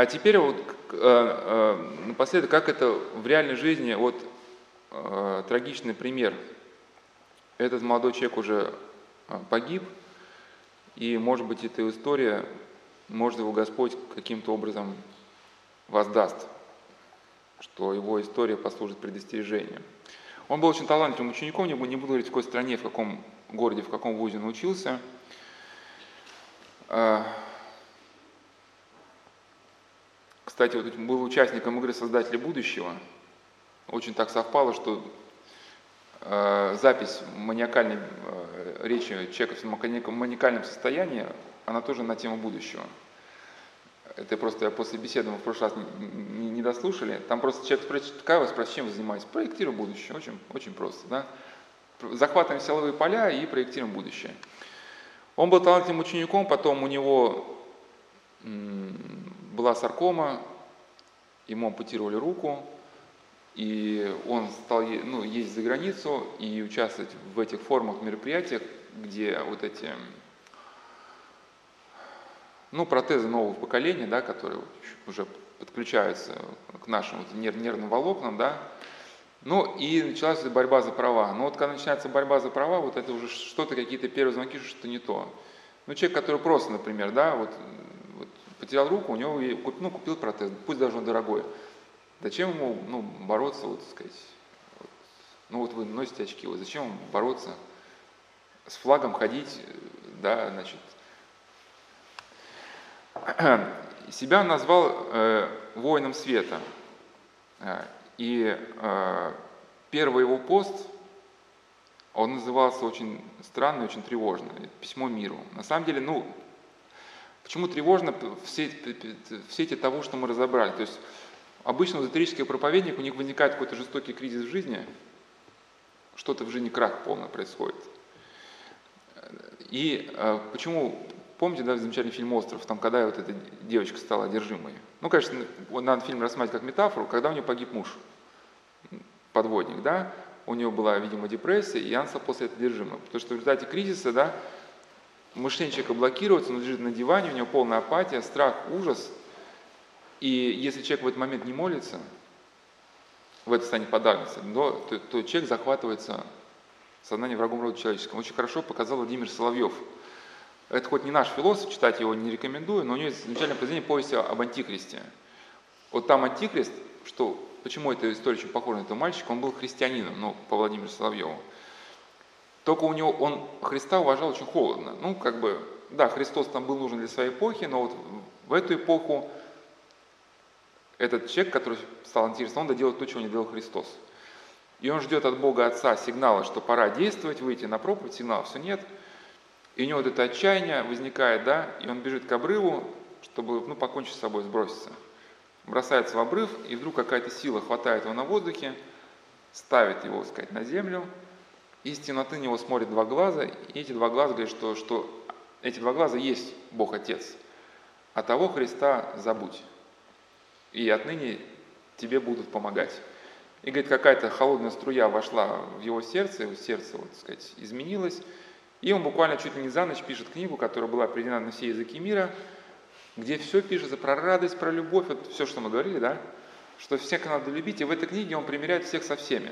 а теперь вот э, э, напоследок, как это в реальной жизни, вот э, трагичный пример. Этот молодой человек уже погиб, и, может быть, эта история, может, его Господь каким-то образом воздаст, что его история послужит предостережением. Он был очень талантливым учеником, не буду говорить, в какой стране, в каком городе, в каком вузе он учился. А, кстати, вот был участником игры «Создатели будущего». Очень так совпало, что э, запись маниакальной э, речи человека в маниакальном состоянии, она тоже на тему будущего. Это просто я после беседы мы в прошлый раз не, не, дослушали. Там просто человек спрашивает, какая вас спрашивает, чем вы занимаетесь? Проектирую будущее. Очень, очень просто. Да? Захватываем силовые поля и проектируем будущее. Он был талантливым учеником, потом у него была саркома, ему ампутировали руку, и он стал ну, ездить за границу и участвовать в этих формах, мероприятиях, где вот эти ну, протезы нового поколения, да, которые уже подключаются к нашим вот, нервным волокнам, да, ну и началась борьба за права. Но вот когда начинается борьба за права, вот это уже что-то, какие-то первые звонки, что не то. Ну, человек, который просто, например, да, вот потерял руку, у него ну, купил протез, пусть даже он дорогой. Зачем ему ну, бороться, вот, сказать, вот, ну вот вы носите очки, вот зачем ему бороться, с флагом ходить, да, значит. Себя назвал э, воином света. Э, и э, первый его пост, он назывался очень странно очень тревожно. Письмо миру. На самом деле, ну, почему тревожно? Все, все эти того, что мы разобрали. То есть обычно у эзотерических проповедников у них возникает какой-то жестокий кризис в жизни, что-то в жизни крах полный происходит. И э, почему, помните, да, замечательный фильм «Остров», там, когда вот эта девочка стала одержимой? Ну, конечно, надо фильм рассматривать как метафору, когда у нее погиб муж, подводник, да, у нее была, видимо, депрессия, и она стала после этого одержимой. Потому что в результате кризиса, да, мышление человека блокируется, он лежит на диване, у него полная апатия, страх, ужас – и если человек в этот момент не молится, в это состояние подавится, то, то, то человек захватывается сознание врагом рода человеческого. Очень хорошо показал Владимир Соловьев. Это хоть не наш философ, читать его не рекомендую, но у него есть замечательное произведение повести об антихристе. Вот там антихрист, что, почему эта история очень похожа на этого мальчика, он был христианином, ну, по Владимиру Соловьеву. Только у него, он Христа уважал очень холодно. Ну, как бы, да, Христос там был нужен для своей эпохи, но вот в эту эпоху этот человек, который стал антихристом, он доделает то, чего не делал Христос. И он ждет от Бога Отца сигнала, что пора действовать, выйти на проповедь, сигнала все нет. И у него вот это отчаяние возникает, да, и он бежит к обрыву, чтобы ну, покончить с собой, сброситься. Бросается в обрыв, и вдруг какая-то сила хватает его на воздухе, ставит его, так сказать, на землю, и из темноты на него смотрят два глаза, и эти два глаза говорят, что, что эти два глаза есть Бог Отец. А того Христа забудь и отныне тебе будут помогать. И, говорит, какая-то холодная струя вошла в его сердце, его сердце, вот, так сказать, изменилось, и он буквально чуть ли не за ночь пишет книгу, которая была переведена на все языки мира, где все пишется про радость, про любовь, вот все, что мы говорили, да, что всех надо любить, и в этой книге он примеряет всех со всеми.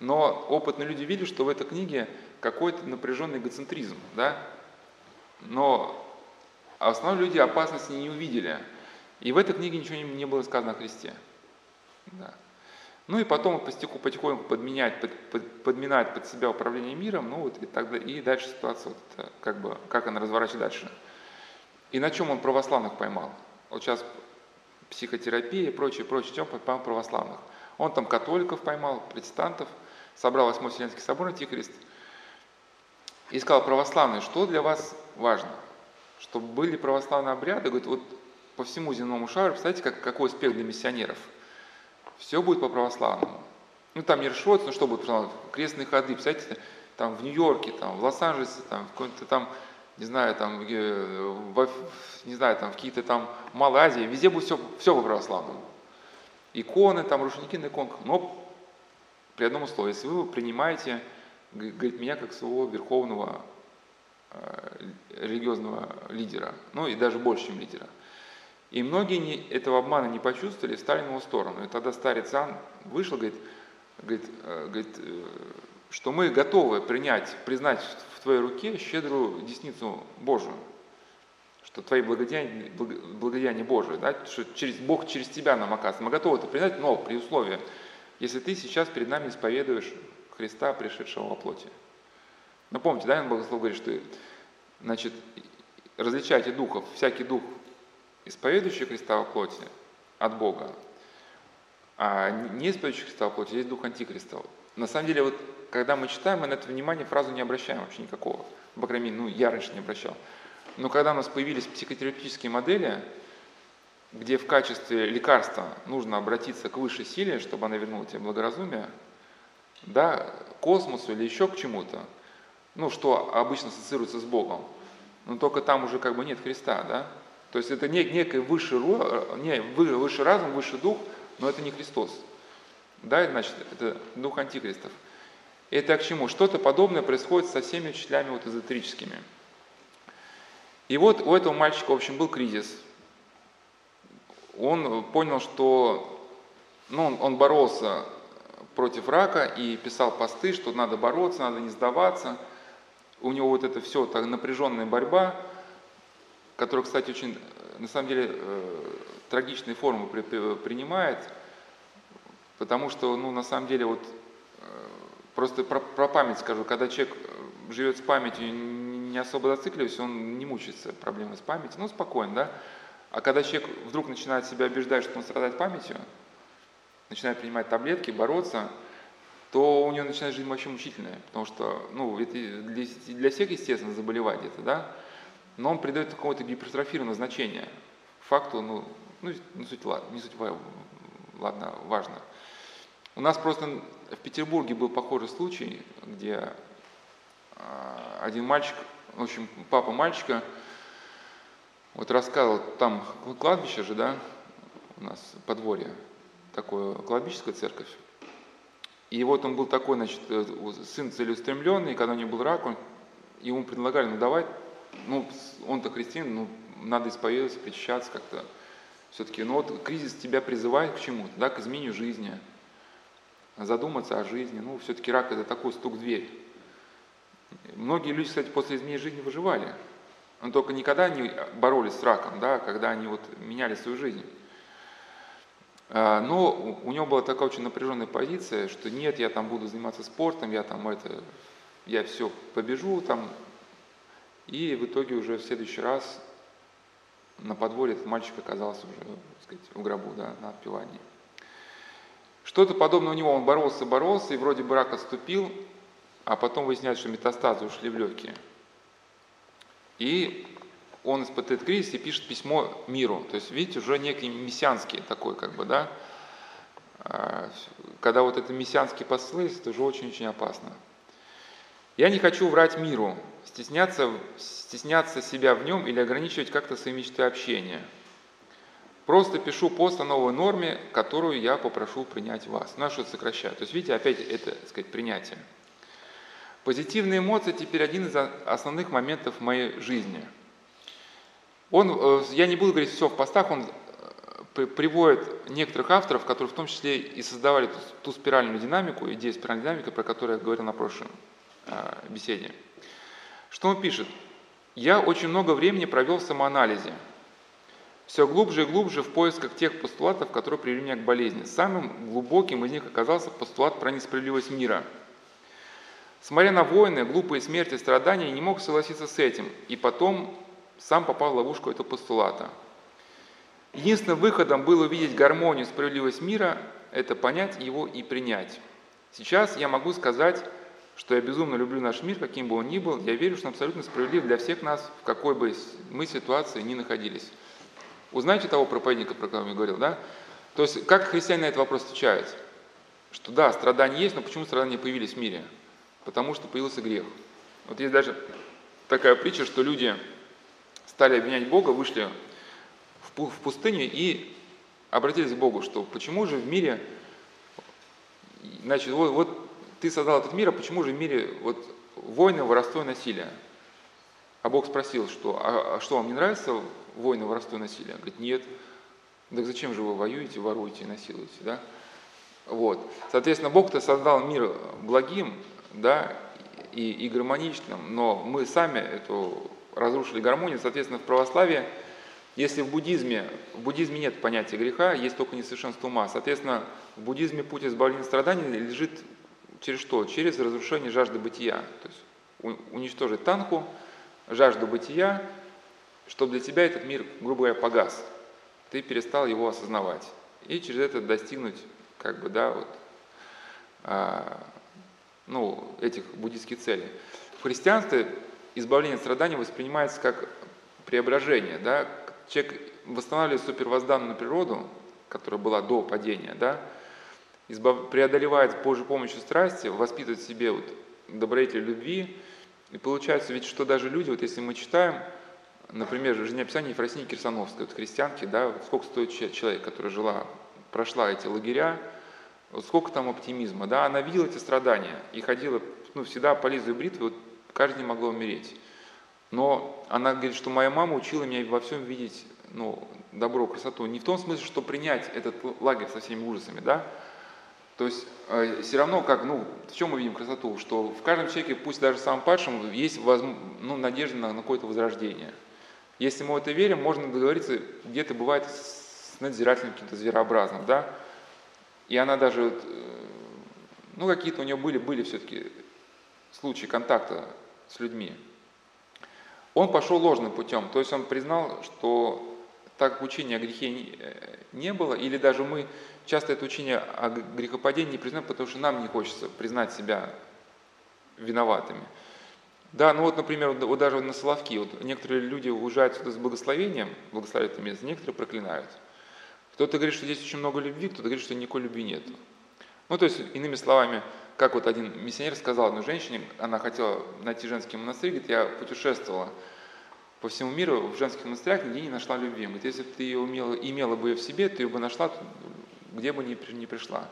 Но опытные люди видели, что в этой книге какой-то напряженный эгоцентризм, да, но основные люди опасности не увидели – и в этой книге ничего не, было сказано о Христе. Да. Ну и потом потихоньку, потихоньку подменять, под, под, подминать под себя управление миром, ну вот и, тогда, и дальше ситуация, вот, как, бы, как она разворачивается дальше. И на чем он православных поймал? Вот сейчас психотерапия и прочее, прочее, чем поймал православных. Он там католиков поймал, протестантов, собрал Восьмой Вселенский собор Антихрист и сказал, православные, что для вас важно? Чтобы были православные обряды, говорит, вот по всему земному шару, представляете, как, какой успех для миссионеров. Все будет по православному. Ну, там не расшиваться, ну что будет? Крестные ходы, представляете, там в Нью-Йорке, там в Лос-Анджелесе, там в каком-то там, не знаю, там, в, не знаю, там в какие-то там Малой Азии, везде будет все, все по православному. Иконы, там рушники на иконках, но при одном условии, если вы принимаете, говорит, меня как своего верховного э, религиозного лидера, ну и даже больше, чем лидера – И многие не, этого обмана не почувствовали, стали на его сторону. И тогда старец Ан вышел, говорит, говорит, э, говорит, э, что мы готовы принять, признать в твоей руке щедрую десницу Божию, что твои благодеяния, благодеяния Божие, да, что через, Бог через тебя нам оказывается. Мы готовы это принять, но при условии, если ты сейчас перед нами исповедуешь Христа, пришедшего во плоти. Ну помните, да, Богослов говорит, что значит, различайте духов, всякий дух, исповедующий Христа во плоти, от Бога, а не исповедующий Христа во плоти, есть дух антихристов. На самом деле, вот когда мы читаем, мы на это внимание фразу не обращаем вообще никакого. По крайней мере, ну, я раньше не обращал. Но когда у нас появились психотерапевтические модели, где в качестве лекарства нужно обратиться к высшей силе, чтобы она вернула тебе благоразумие, да, космосу или еще к чему-то, ну, что обычно ассоциируется с Богом, но только там уже как бы нет Христа, да? То есть это нек, некий высший, не, высший разум, высший дух, но это не Христос. Да, значит, это дух антихристов. Это к чему? Что-то подобное происходит со всеми учителями вот эзотерическими. И вот у этого мальчика, в общем, был кризис. Он понял, что ну, он, боролся против рака и писал посты, что надо бороться, надо не сдаваться. У него вот это все, так напряженная борьба, которая, кстати, очень, на самом деле, э, трагичные формы при, при, принимает, потому что, ну, на самом деле, вот э, просто про, про память скажу, когда человек живет с памятью, не особо зацикливаясь, он не мучается проблемой с памятью, ну, спокойно, да. А когда человек вдруг начинает себя убеждать, что он страдает памятью, начинает принимать таблетки, бороться, то у него начинает жизнь вообще мучительная, потому что, ну, это для, для всех, естественно, заболевать это, да, но он придает какое-то гипертрофированное значение факту, ну, ну, не суть, не суть ладно, важно. У нас просто в Петербурге был похожий случай, где а, один мальчик, в общем, папа мальчика, вот рассказывал, там кладбище же, да, у нас подворье, такое кладбищеская церковь. И вот он был такой, значит, э, сын целеустремленный, когда у него был рак, он, ему предлагали, ну давай, ну он-то христианин, ну надо исповедоваться, причащаться как-то. Все-таки, ну вот кризис тебя призывает к чему-то, да, к изменению жизни, задуматься о жизни. Ну, все-таки рак это такой стук в дверь. Многие люди, кстати, после изменения жизни выживали. Но только никогда не боролись с раком, да, когда они вот меняли свою жизнь. А, но у него была такая очень напряженная позиция, что нет, я там буду заниматься спортом, я там это, я все побежу там. И в итоге уже в следующий раз на подворье этот мальчик оказался уже, так сказать, в гробу, да, на отпевании. Что-то подобное у него, он боролся, боролся, и вроде бы рак отступил, а потом выясняется, что метастазы ушли в легкие. И он испытывает кризис и пишет письмо миру. То есть, видите, уже некий мессианский такой, как бы, да. А, когда вот это мессианский посыл, это уже очень-очень опасно. Я не хочу врать миру, стесняться, стесняться себя в нем или ограничивать как-то свои мечты общения. Просто пишу пост о новой норме, которую я попрошу принять вас. Ну, а что сокращаю? То есть, видите, опять это, так сказать, принятие. Позитивные эмоции теперь один из основных моментов моей жизни – он, э, я не буду говорить все в постах, он э, приводит некоторых авторов, которые в том числе и создавали ту, ту спиральную динамику, идею спиральной динамики, про которую я говорил на прошлой э, беседе. Что он пишет? «Я очень много времени провел в самоанализе, все глубже и глубже в поисках тех постулатов, которые привели меня к болезни. Самым глубоким из них оказался постулат про несправедливость мира. Смотря на войны, глупые смерти, страдания, не мог согласиться с этим. И потом сам попал в ловушку этого постулата. Единственным выходом было увидеть гармонию, справедливость мира, это понять его и принять. Сейчас я могу сказать, что я безумно люблю наш мир, каким бы он ни был, я верю, что он абсолютно справедлив для всех нас, в какой бы мы ситуации ни находились. Узнаете того проповедника, про которого я говорил, да? То есть, как христиане на этот вопрос отвечают? Что да, страдания есть, но почему страдания появились в мире? Потому что появился грех. Вот есть даже такая притча, что люди стали обвинять Бога, вышли в пустыню и обратились к Богу, что почему же в мире, значит, вот, вот ты создал этот мир, а почему же в мире вот войны, воровство и насилие? А Бог спросил, что, а, а что вам не нравится войны, воровство и насилие? Говорит, нет. Так зачем же вы воюете, воруете и насилуете, да? Вот. Соответственно, Бог-то создал мир благим, да, и, и гармоничным, но мы сами эту разрушили гармонию, соответственно, в православии, если в буддизме, в буддизме нет понятия греха, есть только несовершенство ума, соответственно, в буддизме путь избавления страданий лежит через что? Через разрушение жажды бытия, то есть уничтожить танку, жажду бытия, чтобы для тебя этот мир, грубо говоря, погас. Ты перестал его осознавать. И через это достигнуть, как бы, да, вот, а, ну, этих буддийских целей. В христианстве избавление от страданий воспринимается как преображение, да, человек восстанавливает свою первозданную природу, которая была до падения, да, избав... преодолевает с Божьей помощью страсти, воспитывает в себе вот добродетель любви, и получается ведь, что даже люди, вот если мы читаем, например, жизнеописание Ефросинии Кирсановской, вот христианки, да, сколько стоит человек, который жила, прошла эти лагеря, вот сколько там оптимизма, да, она видела эти страдания и ходила, ну, всегда по лезвию бритвы, вот каждый день могла умереть. Но она говорит, что моя мама учила меня во всем видеть ну, добро, красоту. Не в том смысле, что принять этот лагерь со всеми ужасами, да, то есть э, все равно, как, ну, в чем мы видим красоту? Что в каждом человеке, пусть даже самом падшем, есть ну, надежда на, на какое-то возрождение. Если мы в это верим, можно договориться, где-то бывает с надзирателем каким-то зверообразным, да? И она даже, э, ну, какие-то у нее были, были все-таки случаи контакта с людьми. Он пошел ложным путем, то есть он признал, что так учения о грехе э, не было, или даже мы часто это учение о грехопадении не признаем, потому что нам не хочется признать себя виноватыми. Да, ну вот, например, вот даже на Соловки, вот некоторые люди уезжают сюда с благословением, благословляют это место, некоторые проклинают. Кто-то говорит, что здесь очень много любви, кто-то говорит, что никакой любви нет. Ну, то есть, иными словами, как вот один миссионер сказал одной женщине, она хотела найти женский монастырь, говорит, я путешествовала по всему миру в женских монастырях, нигде не нашла любви. Говорит, если бы ты ее умела, имела бы ее в себе, ты ее бы нашла, где бы ни, ни пришла.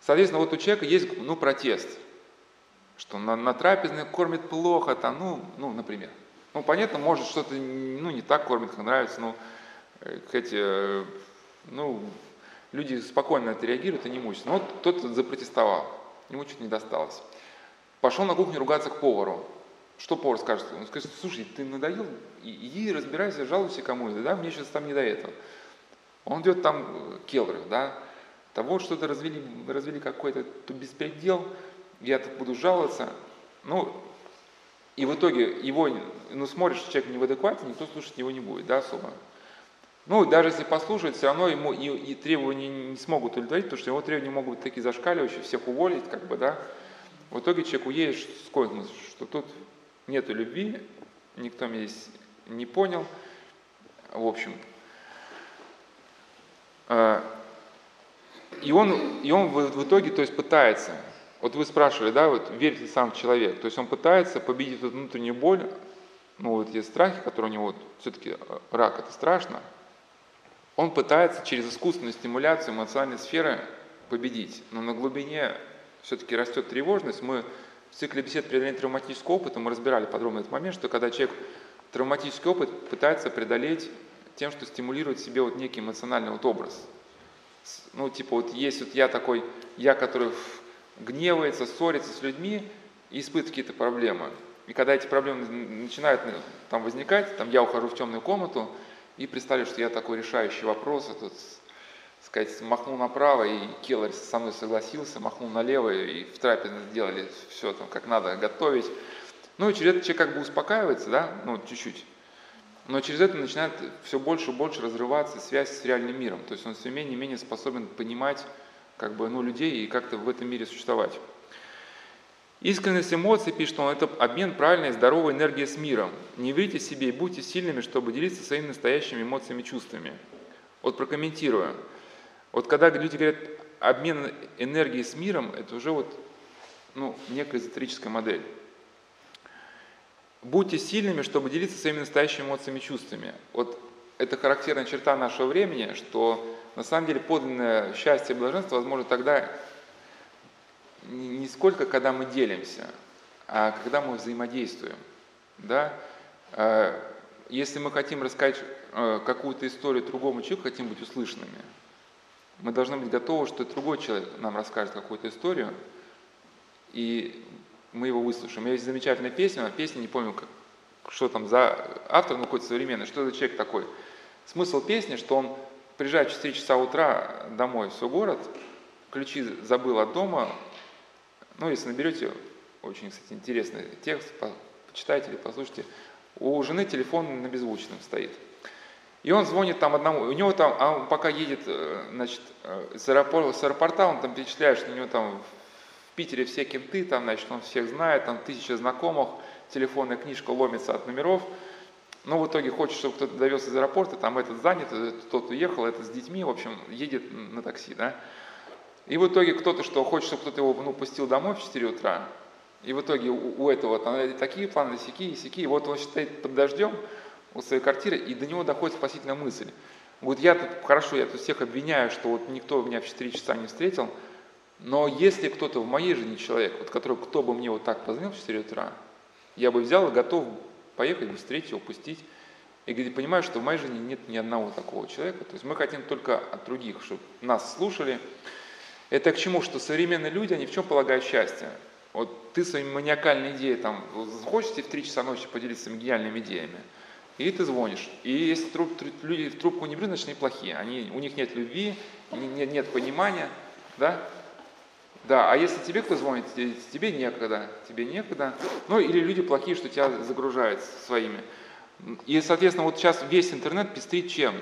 Соответственно, вот у человека есть ну, протест, что на, на трапезной кормит плохо, там, ну, ну, например. Ну, понятно, может, что-то ну, не так кормит, как нравится, но эти, ну, люди спокойно на это реагируют и не мучаются. Но вот тот запротестовал, ему чуть не досталось. Пошел на кухню ругаться к повару. Что повар скажет? Он скажет, слушай, ты надоел, иди разбирайся, жалуйся кому-то, да, мне сейчас там не до этого. Он идет там э, келлер, да, того что-то развели, развели какой-то беспредел, я тут буду жаловаться. Ну, и в итоге его, ну, смотришь, человек не в адеквате, никто слушать его не будет, да, особо. Ну, даже если послушать, все равно ему и, и требования не смогут удовлетворить, потому что его требования могут быть такие зашкаливающие, всех уволить, как бы, да. В итоге человек уедет с космоса, что тут нету любви, никто меня здесь не понял. В общем, а, и он, и он в, в итоге то есть, пытается, вот вы спрашивали, да, вот верит ли сам человек, то есть он пытается победить эту внутреннюю боль, ну вот эти страхи, которые у него, вот, все-таки э, рак это страшно, он пытается через искусственную стимуляцию эмоциональной сферы победить, но на глубине все-таки растет тревожность. Мы в цикле бесед преодоления травматического опыта мы разбирали подробно этот момент, что когда человек травматический опыт пытается преодолеть тем, что стимулирует себе вот некий эмоциональный вот образ – ну, типа, вот есть вот я такой, я, который гневается, ссорится с людьми и испытывает какие-то проблемы. И когда эти проблемы начинают ну, там возникать, там я ухожу в темную комнату и представляю, что я такой решающий вопрос, этот, сказать, махнул направо, и Келлер со мной согласился, махнул налево, и в трапезе сделали все там, как надо готовить. Ну и через это человек как бы успокаивается, да, ну чуть-чуть. Но через это начинает все больше и больше разрываться связь с реальным миром. То есть он все менее и менее способен понимать как бы, ну, людей и как-то в этом мире существовать. Искренность эмоций, пишет он, это обмен правильной и здоровой энергии с миром. Не верите себе и будьте сильными, чтобы делиться своими настоящими эмоциями и чувствами. Вот прокомментирую. Вот когда люди говорят обмен энергией с миром, это уже вот ну, некая эзотерическая модель. Будьте сильными, чтобы делиться своими настоящими эмоциями и чувствами. Вот это характерная черта нашего времени, что на самом деле подлинное счастье и блаженство возможно тогда не сколько, когда мы делимся, а когда мы взаимодействуем. Да? А, если мы хотим рассказать э, какую-то историю другому человеку, хотим быть услышанными, мы должны быть готовы, что другой человек нам расскажет какую-то историю, и мы его выслушаем. У меня есть замечательная песня, песня, не помню, как, что там за автор, ну какой-то современный, что за человек такой. Смысл песни, что он приезжает в 4 часа утра домой в свой город, ключи забыл от дома, ну, если наберете, очень, кстати, интересный текст, почитайте или послушайте, у жены телефон на беззвучном стоит. И он звонит там одному, у него там, а он пока едет, э, значит, э, с аэропорта, с аэропорта, он там перечисляет, что у него там в Питере все кенты, там, значит, он всех знает, там тысяча знакомых, телефонная книжка ломится от номеров, но в итоге хочет, чтобы кто-то довез из аэропорта, там этот занят, этот, тот уехал, это с детьми, в общем, едет на такси, да. И в итоге кто-то, что хочет, чтобы кто-то его ну, пустил домой в 4 утра, и в итоге у, у этого там такие планы, сякие, сякие, вот он стоит под дождем у своей квартиры, и до него доходит спасительная мысль. Вот я тут, хорошо, я тут всех обвиняю, что вот никто меня в 4 часа не встретил, но если кто-то в моей жизни человек, вот который, кто бы мне вот так позвонил в 4 утра, я бы взял и готов поехать, быстрее его пустить. И говорит, понимаю, что в моей жизни нет ни одного такого человека. То есть мы хотим только от других, чтобы нас слушали. Это к чему? Что современные люди, они в чем полагают счастье? Вот ты своими маниакальной идеей там, хочешь в 3 часа ночи поделиться своими гениальными идеями, и ты звонишь. И если труп, люди в трубку не берут, значит они плохие. Они, у них нет любви, нет, нет понимания, да? Да, а если тебе кто звонит, тебе некогда, тебе некогда. Ну или люди плохие, что тебя загружают своими. И, соответственно, вот сейчас весь интернет пестрит чем?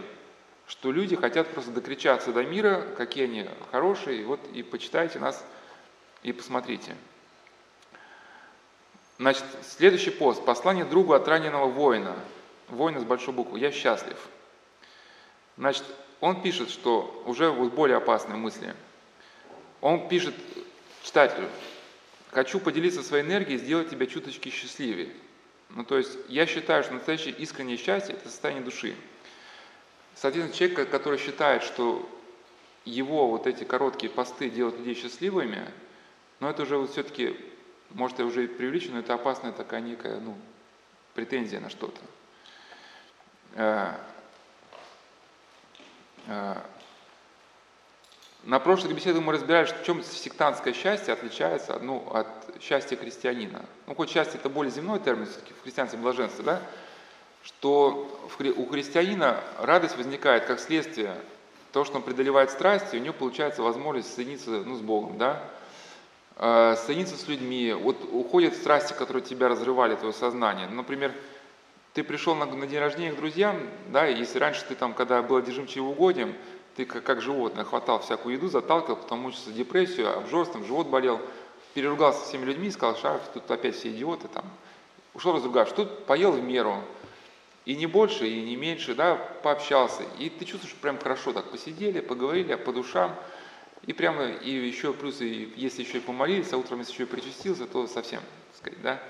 Что люди хотят просто докричаться до мира, какие они хорошие, вот и почитайте нас и посмотрите. Значит, следующий пост. Послание другу от раненого воина. Воина с большой буквы. Я счастлив. Значит, он пишет, что уже вот более опасные мысли. Он пишет читателю, хочу поделиться своей энергией, сделать тебя чуточки счастливее. Ну, то есть, я считаю, что настоящее искреннее счастье – это состояние души. Соответственно, человек, который считает, что его вот эти короткие посты делают людей счастливыми, но это уже вот все-таки может, я уже и преувеличу, но это опасная такая некая, ну, претензия на что-то. Э, э, на прошлых беседах мы разбирали, в чем сектантское счастье отличается ну, от счастья христианина. Ну, хоть счастье это более земной термин, все-таки в христианстве блаженство, да? Что у христианина радость возникает как следствие того, что он преодолевает страсти, у него получается возможность соединиться ну, с Богом, да? э, соединиться с людьми, вот уходят страсти, которые тебя разрывали, твое сознание. Например, ты пришел на, на день рождения к друзьям, да, если раньше ты там, когда был одержим чревоугодием, ты как, как животное хватал всякую еду, заталкивал, потом мучился депрессию, обжорством, живот болел, переругался со всеми людьми, сказал, что тут опять все идиоты там. Ушел разругавшись, тут поел в меру, и не больше, и не меньше, да, пообщался. И ты чувствуешь, прям хорошо так посидели, поговорили по душам, и прямо, и еще плюс, и если еще и помолились, а утром если еще и причастился, то совсем, так сказать, да,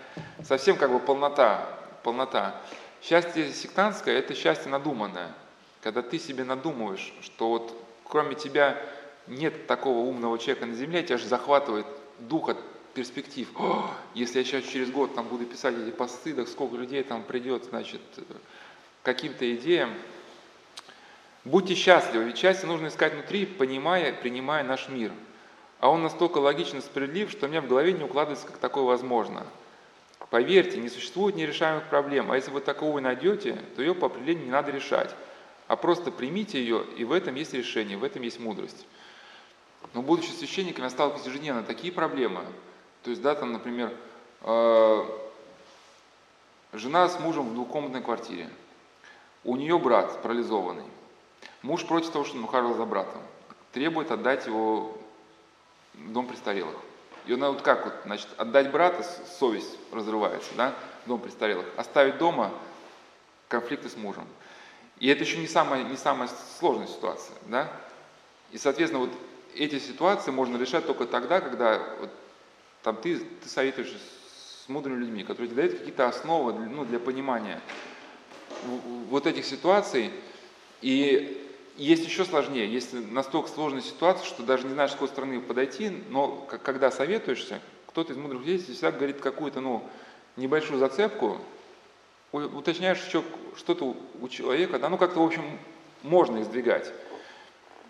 совсем как бы полнота, полнота. Счастье сектантское – это счастье надуманное, когда ты себе надумываешь, что вот кроме тебя нет такого умного человека на земле, тебя же захватывает дух от перспектив. О, если я сейчас через год там буду писать эти посты, так сколько людей там придет, значит, каким-то идеям, Будьте счастливы, ведь счастье нужно искать внутри, понимая, принимая наш мир. А он настолько логичен и справедлив, что у меня в голове не укладывается, как такое возможно. Поверьте, не существует нерешаемых проблем, а если вы такого найдете, то ее по определению не надо решать, а просто примите ее, и в этом есть решение, в этом есть мудрость. Но будучи священником, я сталкиваюсь ежедневно такие проблемы. То есть, да, там, например, э, жена с мужем в двухкомнатной квартире. У нее брат парализованный. Муж против того, чтобы он ухаживал за братом, требует отдать его в дом престарелых. И он вот как вот, значит, отдать брата, совесть разрывается, да, в дом престарелых, оставить дома конфликты с мужем. И это еще не самая, не самая сложная ситуация, да. И, соответственно, вот эти ситуации можно решать только тогда, когда вот, там ты, ты советуешься с мудрыми людьми, которые тебе дают какие-то основы ну, для понимания вот этих ситуаций. И есть еще сложнее, есть настолько сложная ситуация, что даже не знаешь, с какой стороны подойти, но когда советуешься, кто-то из мудрых людей всегда говорит какую-то ну, небольшую зацепку, уточняешь что-то у человека, да, ну как-то, в общем, можно издвигать.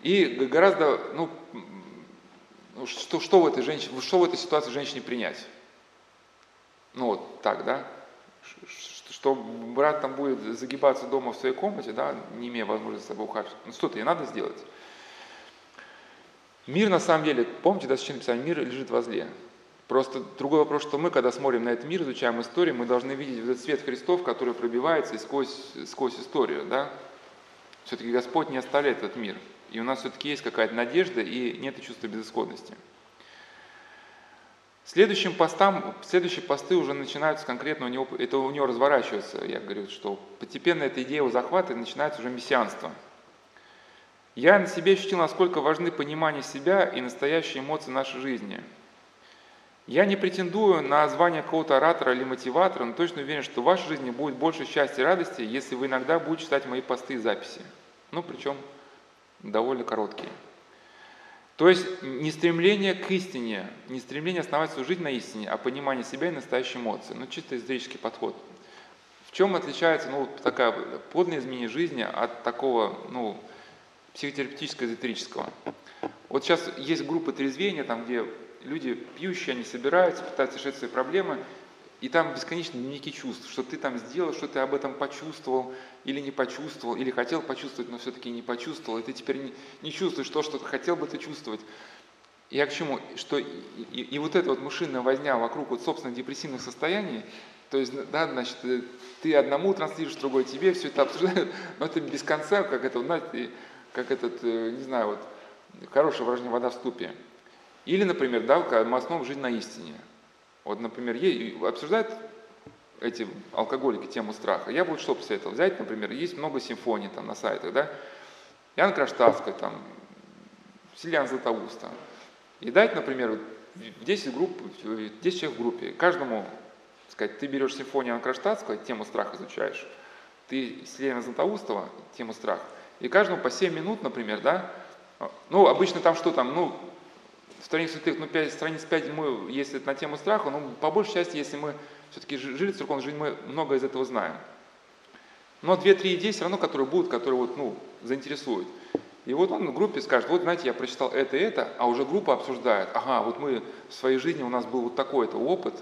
И гораздо, ну, что, что, в этой женщине, что в этой ситуации женщине принять? Ну вот так, да? Что брат там будет загибаться дома в своей комнате, да, не имея возможности с собой ухаживать. Ну что-то ей надо сделать. Мир на самом деле, помните, да, Священное Писание, мир лежит возле. Просто другой вопрос, что мы, когда смотрим на этот мир, изучаем историю, мы должны видеть этот свет Христов, который пробивается и сквозь, сквозь историю. Да? Все-таки Господь не оставляет этот мир. И у нас все-таки есть какая-то надежда и нет чувства безысходности. Следующим постам, следующие посты уже начинаются конкретно у него, это у него разворачивается, я говорю, что постепенно эта идея его захвата и начинается уже мессианство. Я на себе ощутил, насколько важны понимание себя и настоящие эмоции нашей жизни – я не претендую на звание какого-то оратора или мотиватора, но точно уверен, что в вашей жизни будет больше счастья и радости, если вы иногда будете читать мои посты и записи. Ну, причем довольно короткие. То есть не стремление к истине, не стремление основать свою жизнь на истине, а понимание себя и настоящие эмоции. Ну, чисто исторический подход. В чем отличается ну, такая подлинное изменение жизни от такого ну, психотерапевтического, эзотерического? Вот сейчас есть группы трезвения, там, где люди пьющие, они собираются, пытаются решить свои проблемы, и там бесконечно дневники чувств, что ты там сделал, что ты об этом почувствовал или не почувствовал, или хотел почувствовать, но все-таки не почувствовал, и ты теперь не, не чувствуешь то, что ты хотел бы ты чувствовать. Я к чему? Что и, и, и вот эта вот мышиная возня вокруг вот собственных депрессивных состояний, то есть, да, значит, э, ты одному транслируешь, другой тебе, все это обсуждают, но это без конца, как это, знаете, как этот, э, не знаю, вот, хорошая выражение «вода в ступе». Или, например, да, мы основываем жизнь на истине. Вот, например, обсуждают эти алкоголики тему страха. Я бы вот что посоветовал. Взять, например, есть много симфоний там на сайтах, да, Ян Кронштадтская, там, Сильян Златоуста. И дать, например, 10 групп, 10 человек в группе. Каждому сказать, ты берешь симфонию Яна Кронштадтского, тему страха изучаешь, ты Сильяна Златоустова, тему страха, и каждому по 7 минут, например, да, ну, обычно там что там, ну, страниц святых, ну, 5, страниц 5 мы, если на тему страха, но по большей части, если мы все-таки жили церковной жизнью, мы много из этого знаем. Но 2-3 идеи все равно, которые будут, которые вот, ну, заинтересуют. И вот он в группе скажет, вот знаете, я прочитал это и это, а уже группа обсуждает, ага, вот мы в своей жизни, у нас был вот такой-то опыт,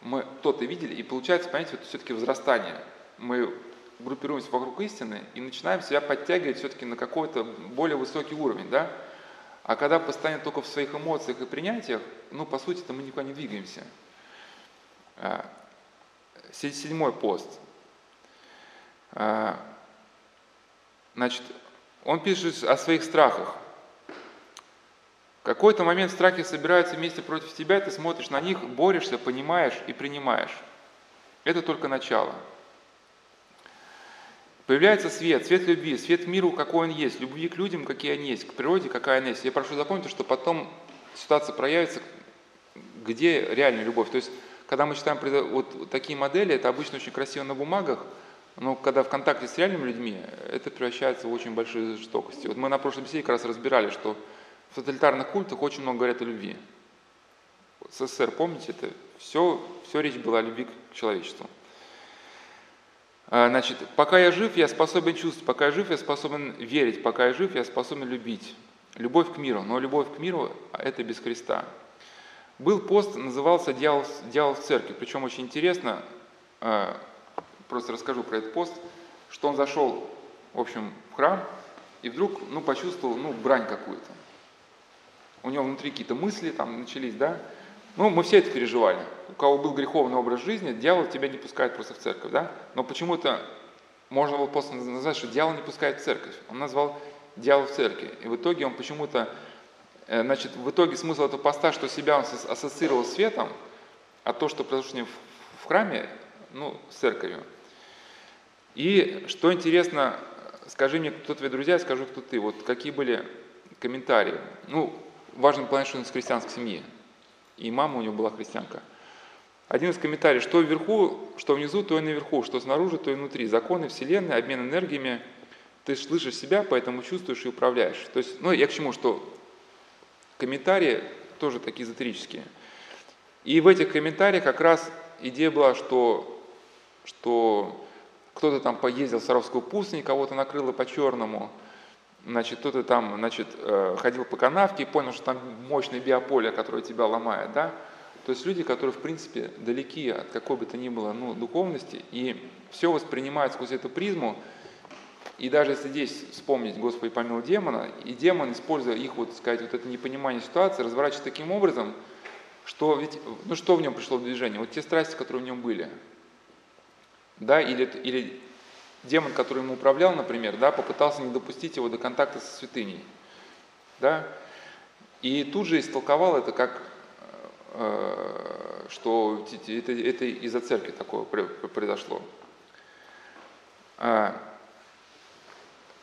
мы то-то видели, и получается, понимаете, это все-таки возрастание. Мы группируемся вокруг истины и начинаем себя подтягивать все-таки на какой-то более высокий уровень, да? А когда постоянно только в своих эмоциях и принятиях, ну, по сути-то мы никуда не двигаемся. А, седьмой пост. А, значит, он пишет о своих страхах. В какой-то момент страхи собираются вместе против тебя, ты смотришь на них, борешься, понимаешь и принимаешь. Это только начало. Появляется свет, свет любви, свет миру, какой он есть, любви к людям, какие они есть, к природе, какая она есть. Я прошу запомнить, что потом ситуация проявится, где реальная любовь. То есть, когда мы читаем вот такие модели, это обычно очень красиво на бумагах, но когда в контакте с реальными людьми, это превращается в очень большие жестокости. Вот мы на прошлом беседе как раз разбирали, что в тоталитарных культах очень много говорят о любви. СССР, помните, это все, все речь была о любви к человечеству. А, значит, пока я жив, я способен чувствовать, пока я жив, я способен верить, пока я жив, я способен любить. Любовь к миру, но любовь к миру – это без Христа. Был пост, назывался «Дьявол, «Дьявол в церкви», причем очень интересно, а, просто расскажу про этот пост, что он зашел, в общем, в храм и вдруг, ну, почувствовал, ну, брань какую-то. У него внутри какие-то мысли там начались, да, ну, мы все это переживали. У кого был греховный образ жизни, дьявол тебя не пускает просто в церковь, да? Но почему-то можно было просто назвать, что дьявол не пускает в церковь. Он назвал дьявол в церкви. И в итоге он почему-то, э, значит, в итоге смысл этого поста, что себя он ассоциировал с светом, а то, что произошло в храме, ну, с церковью. И что интересно, скажи мне, кто твои друзья, скажу, кто ты. Вот какие были комментарии. Ну, важно понять, что он из христианской семьи и мама у него была христианка. Один из комментариев, что вверху, что внизу, то и наверху, что снаружи, то и внутри. Законы Вселенной, обмен энергиями. Ты слышишь себя, поэтому чувствуешь и управляешь. То есть, ну, я к чему, что комментарии тоже такие эзотерические. И в этих комментариях как раз идея была, что, что кто-то там поездил в Саровскую пустынь, кого-то накрыло по-черному, значит, кто-то там, значит, э, ходил по канавке и понял, что там мощное биополе, которое тебя ломает, да, то есть люди, которые, в принципе, далеки от какой бы то ни было ну, духовности, и все воспринимают сквозь эту призму, и даже если здесь вспомнить «Господи, помил демона», и демон, используя их, вот сказать, вот это непонимание ситуации, разворачивает таким образом, что ведь, ну что в нем пришло в движение? Вот те страсти, которые в нем были. Да, или, или демон, который ему управлял, например, да, попытался не допустить его до контакта со святыней. Да? И тут же истолковал это как, что это, это из-за церкви такое произошло. А,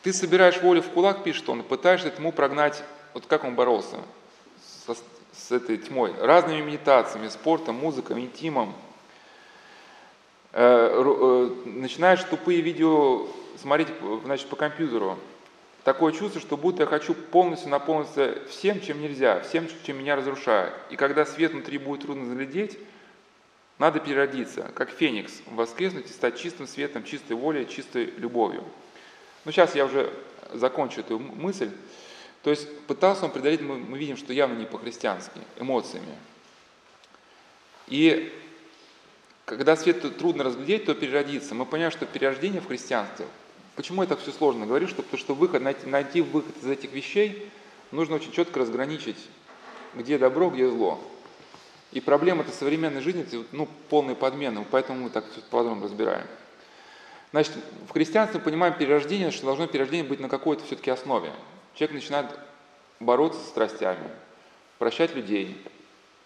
ты собираешь волю в кулак, пишет он, пытаешься этому прогнать, вот как он боролся со, с этой тьмой, разными медитациями, спортом, музыкой, интимом. Э, э, начинаешь тупые видео смотреть значит, по компьютеру. Такое чувство, что будто я хочу полностью наполниться всем, чем нельзя, всем, чем меня разрушает. И когда свет внутри будет трудно залететь, надо переродиться, как феникс, воскреснуть и стать чистым светом, чистой волей, чистой любовью. Ну, сейчас я уже закончу эту мысль. То есть пытался он преодолеть, мы, мы видим, что явно не по-христиански, эмоциями. И когда свет трудно разглядеть, то переродиться. Мы понимаем, что перерождение в христианстве, почему это все сложно? Говорю, что, потому что выход, найти, найти выход из этих вещей нужно очень четко разграничить, где добро, где зло. И проблема этой современной жизни, ну, полная подмена, поэтому мы так все подробно разбираем. Значит, в христианстве мы понимаем перерождение, что должно перерождение быть на какой-то все-таки основе. Человек начинает бороться с страстями, прощать людей,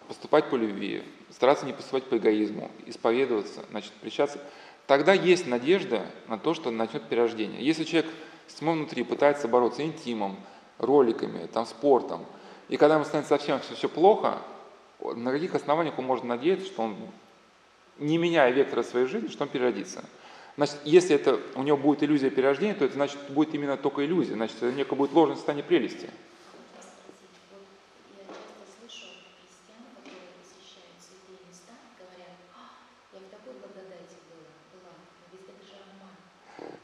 поступать по любви, стараться не поступать по эгоизму, исповедоваться, значит, причаться. Тогда есть надежда на то, что начнет перерождение. Если человек с внутри пытается бороться интимом, роликами, там, спортом, и когда ему становится совсем все, все плохо, на каких основаниях он может надеяться, что он, не меняя вектора своей жизни, что он переродится. Значит, если это, у него будет иллюзия перерождения, то это значит будет именно только иллюзия, значит, это некое будет ложное состояние прелести.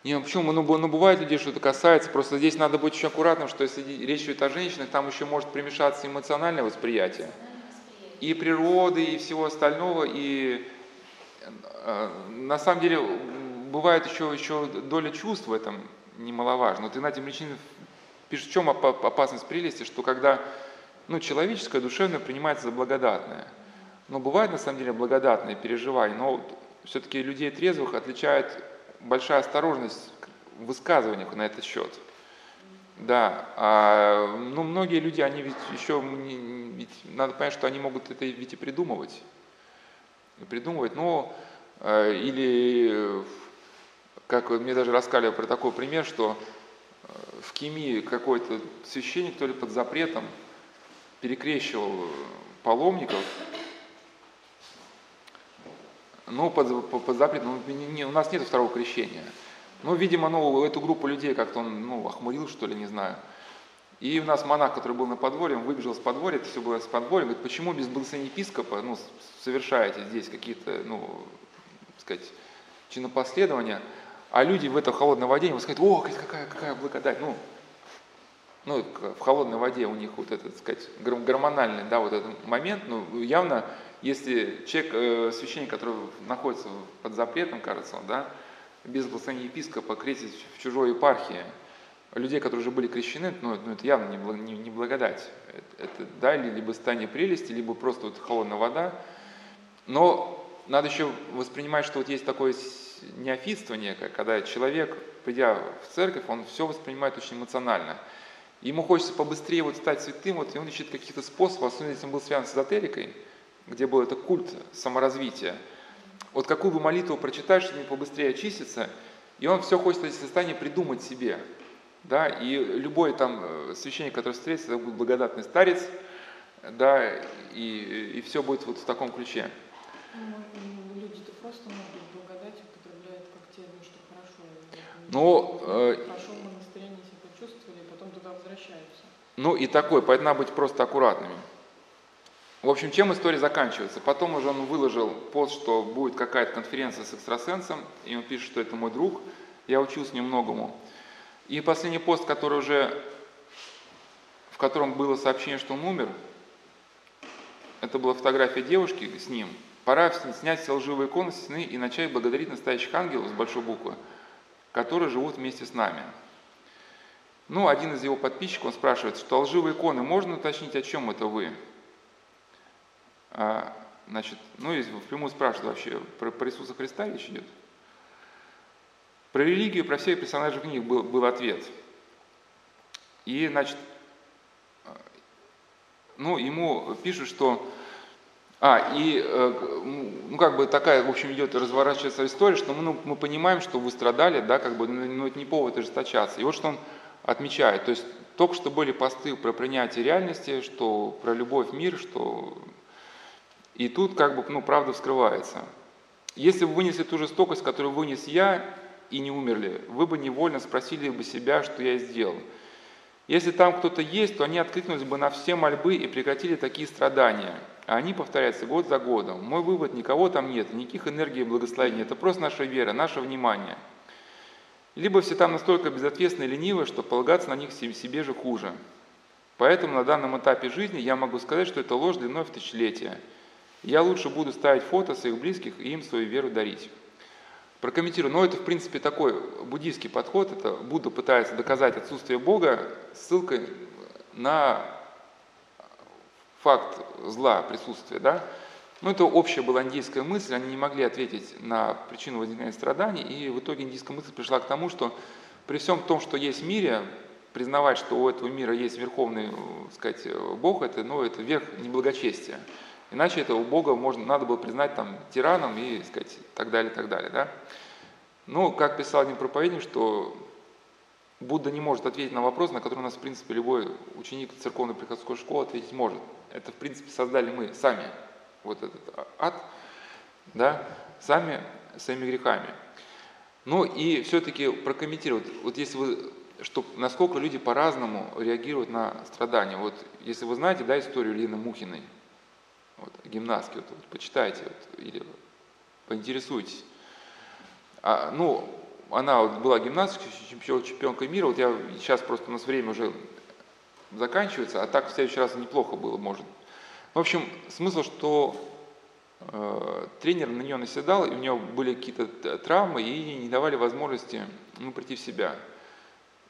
Не, почему? Ну, ну, бывает людей, что это касается, просто здесь надо быть очень аккуратным, что если речь идет о женщинах, там еще может примешаться эмоциональное восприятие. И природы, и всего остального, и э, на самом деле бывает еще, еще доля чувств в этом немаловажно. Вот Игнатий Млечинин пишет, в чем опасность прелести, что когда ну, человеческое, душевное принимается за благодатное. Но бывает на самом деле благодатное переживание, но все-таки людей трезвых отличает большая осторожность в высказываниях на этот счет. Да, а, ну многие люди, они ведь еще, ведь надо понять, что они могут это ведь и придумывать. И придумывать, но э, или как мне даже рассказали про такой пример, что э, в Кемии какой-то священник, то ли под запретом, перекрещивал паломников, ну, под, под, под запретом, ну, не, не, у нас нет второго крещения. Ну, видимо, ну, эту группу людей как-то он, ну, охмурил, что ли, не знаю. И у нас монах, который был на подворье, он выбежал с подворья, это все было с подворья, говорит, почему без благословения епископа, ну, совершаете здесь какие-то, ну, так сказать, чинопоследования, а люди в этой холодной воде, они скажут, о, какая, какая благодать. Ну, ну, в холодной воде у них вот этот, так сказать, гормональный, да, вот этот момент, ну, явно, если человек, э, священник, который находится под запретом, кажется, да, без благословения епископа крестить в чужой епархии, людей, которые уже были крещены, ну, ну это явно не, не, не благодать. Это, это, да, либо состояние прелести, либо просто вот холодная вода. Но надо еще воспринимать, что вот есть такое неофитство некое, когда человек, придя в церковь, он все воспринимает очень эмоционально. Ему хочется побыстрее вот стать святым, вот, и он ищет каких-то способов, особенно если он был связан с эзотерикой, где был это культ саморазвития. Вот какую бы молитву прочитаешь, чтобы побыстрее очиститься, и он все хочет в эти состояния придумать себе. Да, и любой там э, священник, который встретится, это будет благодатный старец, да, и, и все будет вот в таком ключе. Ну, люди-то просто могут Ну, э, Ну и такой, поэтому надо быть просто аккуратными. В общем, чем история заканчивается? Потом уже он выложил пост, что будет какая-то конференция с экстрасенсом, и он пишет, что это мой друг, я учился немногому. И последний пост, который уже, в котором было сообщение, что он умер, это была фотография девушки с ним. Пора снять все лживые иконы с стены и начать благодарить настоящих ангелов с большой буквы, которые живут вместе с нами. Ну, один из его подписчиков, он спрашивает, что лживые иконы, можно уточнить, о чем это вы? А, значит, ну, если впрямую спрашивают вообще, про, про Иисуса Христа речь идет? Про религию, про всех персонажей книг был, был ответ. И, значит, ну, ему пишут, что... А, и, э, ну, как бы такая, в общем, идет, разворачивается история, что мы, ну, мы понимаем, что вы страдали, да, как бы, ну, ну, это не повод ожесточаться. И вот что он отмечает, то есть только что были посты про принятие реальности, что про любовь в мир, что и тут как бы, ну, правда вскрывается. Если бы вынесли ту жестокость, которую вынес я, и не умерли, вы бы невольно спросили бы себя, что я сделал. Если там кто-то есть, то они откликнулись бы на все мольбы и прекратили такие страдания. А они повторяются год за годом. Мой вывод, никого там нет, никаких энергий и благословений. Это просто наша вера, наше внимание. Либо все там настолько безответственны и ленивы, что полагаться на них себе же хуже. Поэтому на данном этапе жизни я могу сказать, что это ложь длиной в тысячелетия – я лучше буду ставить фото своих близких и им свою веру дарить. Прокомментирую, но это в принципе такой буддийский подход, это Будда пытается доказать отсутствие Бога ссылкой на факт зла, присутствия, да? Но это общая была индийская мысль, они не могли ответить на причину возникновения страданий, и в итоге индийская мысль пришла к тому, что при всем том, что есть в мире, признавать, что у этого мира есть верховный, так сказать, Бог, это, ну, это верх неблагочестия. Иначе этого Бога можно, надо было признать там тираном и сказать так далее, так далее. Да? Ну, как писал один проповедник, что Будда не может ответить на вопрос, на который у нас, в принципе, любой ученик церковной приходской школы ответить может. Это, в принципе, создали мы сами, вот этот ад, да, сами своими грехами. Ну и все-таки прокомментировать, вот если вы, что, насколько люди по-разному реагируют на страдания. Вот если вы знаете, да, историю Лины Мухиной, вот, гимнастки, вот, вот, почитайте вот, или поинтересуйтесь. А, ну, она вот была гимнасткой, чемпионкой мира, вот я сейчас просто у нас время уже заканчивается, а так в следующий раз неплохо было, может. В общем, смысл, что э, тренер на нее наседал, и у нее были какие-то травмы, и не давали возможности ну, прийти в себя.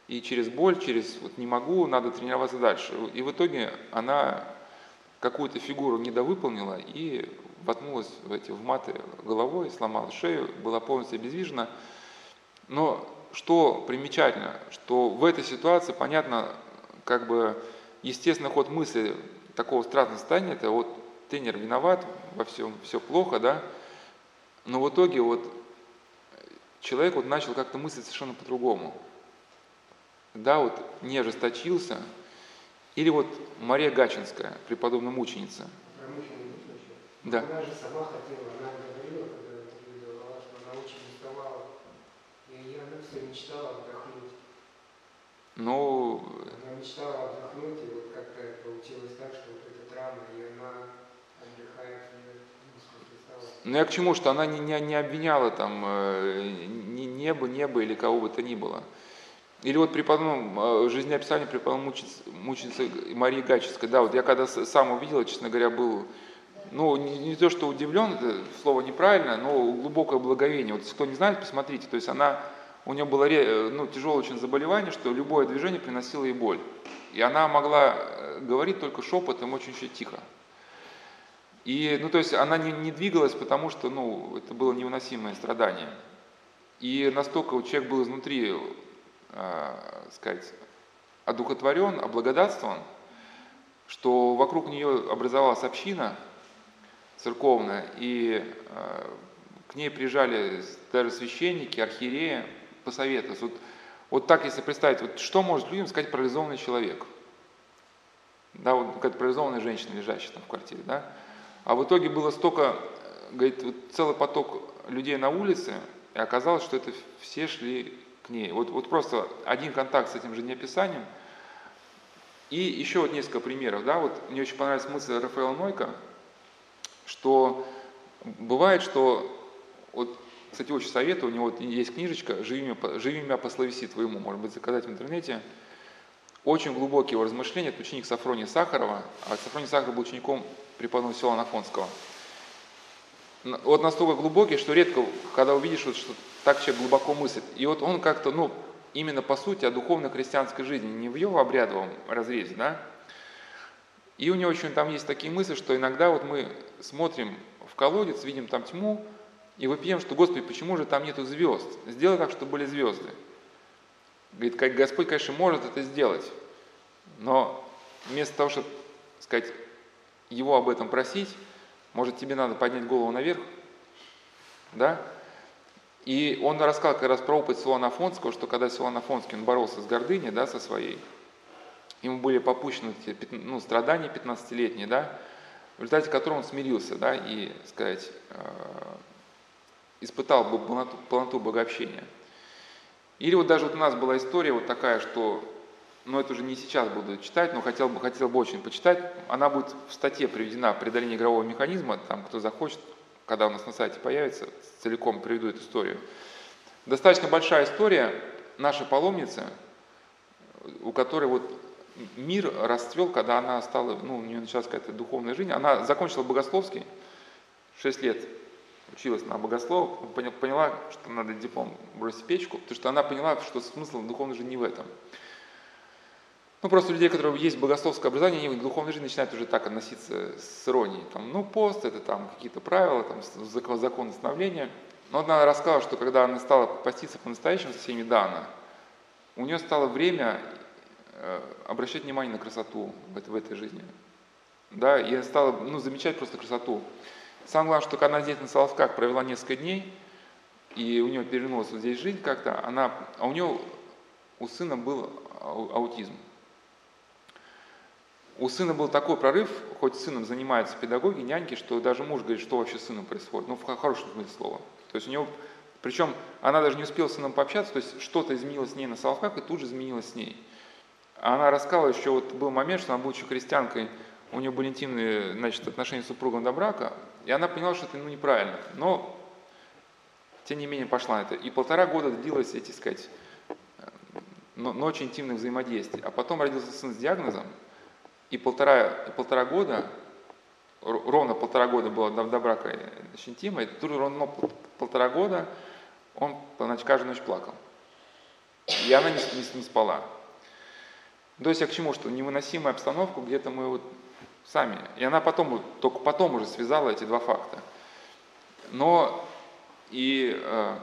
И через боль, через вот не могу, надо тренироваться дальше. И в итоге она какую-то фигуру недовыполнила и воткнулась в эти в маты головой, сломала шею, была полностью обездвижена. Но что примечательно, что в этой ситуации, понятно, как бы естественный ход мысли такого страстного состояния, это вот тренер виноват, во всем все плохо, да, но в итоге вот человек вот начал как-то мыслить совершенно по-другому. Да, вот не ожесточился, или вот Мария Гачинская, преподобная мученица. Да. Она же сама хотела, она говорила, когда это что она очень уставала. И она все мечтала отдохнуть. Ну, Она мечтала отдохнуть, и вот как-то получилось так, что вот эта травма, и она отдыхает, ну, я к чему, что она не, не, не обвиняла там э, небо, небо или кого бы то ни было. Или вот преподобном жизнеописание преподобной мученицы, мученицы Марии Гачевской. Да, вот я когда сам увидел, честно говоря, был, ну, не, не то, что удивлен, это слово неправильное, но глубокое благовение. Вот кто не знает, посмотрите. То есть она, у нее было ну, тяжелое очень заболевание, что любое движение приносило ей боль. И она могла э, говорить только шепотом, очень-очень тихо. И, ну, то есть она не, не двигалась, потому что, ну, это было невыносимое страдание. И настолько человек был изнутри э, сказать, одухотворен, облагодатствован, что вокруг нее образовалась община церковная, и э, к ней приезжали даже священники, архиереи посоветоваться. Вот, вот так, если представить, вот что может людям сказать парализованный человек? Да, вот какая-то парализованная женщина, лежащая там в квартире, да? А в итоге было столько, говорит, вот целый поток людей на улице, и оказалось, что это все шли к ней. Вот, вот просто один контакт с этим жизнеописанием, И еще вот несколько примеров. Да? Вот мне очень понравилась мысль Рафаэла Нойка, что бывает, что вот, кстати, очень советую, у него вот есть книжечка «Живи меня, живи меня по словеси твоему», может быть, заказать в интернете. Очень глубокие его размышления, это ученик Сафрония Сахарова, а Сафроний Сахаров был учеником преподобного Села Афонского. Вот настолько глубокий, что редко, когда увидишь, вот, что так человек глубоко мыслит. И вот он как-то, ну, именно по сути о духовной христианской жизни, не в его обрядовом разрезе, да. И у него очень там есть такие мысли, что иногда вот мы смотрим в колодец, видим там тьму, и выпьем, что, Господи, почему же там нету звезд? Сделай так, чтобы были звезды. Говорит, как Господь, конечно, может это сделать, но вместо того, чтобы сказать, его об этом просить, может, тебе надо поднять голову наверх, да? И он рассказал как раз про опыт Силуана Афонского, что когда Силуан Афонский он боролся с гордыней, да, со своей, ему были попущены ну, страдания 15-летние, да, в результате которого он смирился, да, и, сказать, э, испытал бы полноту, полноту богообщения. Или вот даже вот у нас была история вот такая, что, ну это уже не сейчас буду читать, но хотел бы, хотел бы очень почитать, она будет в статье приведена «Преодоление игрового механизма», там кто захочет, когда у нас на сайте появится, целиком приведу эту историю. Достаточно большая история нашей паломницы, у которой вот мир расцвел, когда она стала, ну, у нее началась какая-то духовная жизнь. Она закончила богословский, 6 лет училась на богослова, поняла, что надо диплом бросить печку, потому что она поняла, что смысл духовной жизни не в этом. Ну, просто людей, которые есть богословское образование, они в духовной жизни начинают уже так относиться с иронией. Там, ну, пост, это там какие-то правила, там, закон, становления. Но она рассказала, что когда она стала поститься по-настоящему со всеми Дана, у нее стало время э, обращать внимание на красоту в, этой, в этой жизни. Да, и стала ну, замечать просто красоту. Самое главное, что когда она здесь на Соловках провела несколько дней, и у нее перевернулась вот здесь жизнь как-то, она, а у нее, у сына был аутизм. У сына был такой прорыв, хоть сыном занимаются педагоги, няньки, что даже муж говорит, что вообще с сыном происходит. Ну, в хорошем смысле слова. То есть у него, причем она даже не успела с сыном пообщаться, то есть что-то изменилось с ней на Соловках, и тут же изменилось с ней. Она рассказала еще, вот был момент, что она, будучи крестьянкой, у нее были интимные значит, отношения с супругом до брака, и она поняла, что это ну, неправильно. Но, тем не менее, пошла это. И полтора года длилось, эти, сказать, ночи интимных взаимодействий. А потом родился сын с диагнозом, и полтора, и полтора года, ровно полтора года было до, до брака интима, и тут ровно полтора года он значит, каждую ночь плакал. И она не, не, не спала. То есть я к чему, что невыносимая обстановка, где-то мы вот сами. И она потом, только потом уже связала эти два факта. Но и э,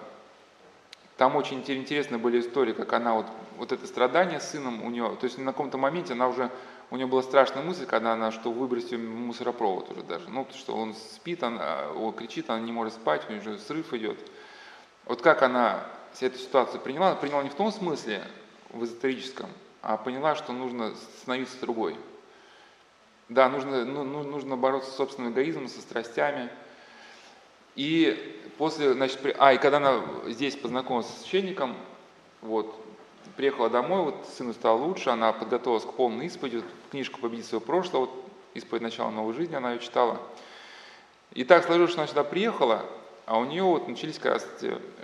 там очень интересные были истории, как она вот, вот это страдание с сыном у нее, то есть на каком-то моменте она уже, у нее была страшная мысль, когда она, что выбросит мусоропровод уже даже, ну, что он спит, он, он кричит, она не может спать, у нее уже срыв идет. Вот как она эту ситуацию приняла, она приняла не в том смысле, в эзотерическом, а поняла, что нужно становиться другой. Да, нужно, ну, ну, нужно бороться с собственным эгоизмом, со страстями. И после, значит, при... а, и когда она здесь познакомилась с священником, вот, приехала домой, вот сыну стало лучше, она подготовилась к полной исповеди, книжку «Победить свое прошлое», вот, исповедь начала новой жизни, она ее читала. И так сложилось, что она сюда приехала, а у нее вот начались как раз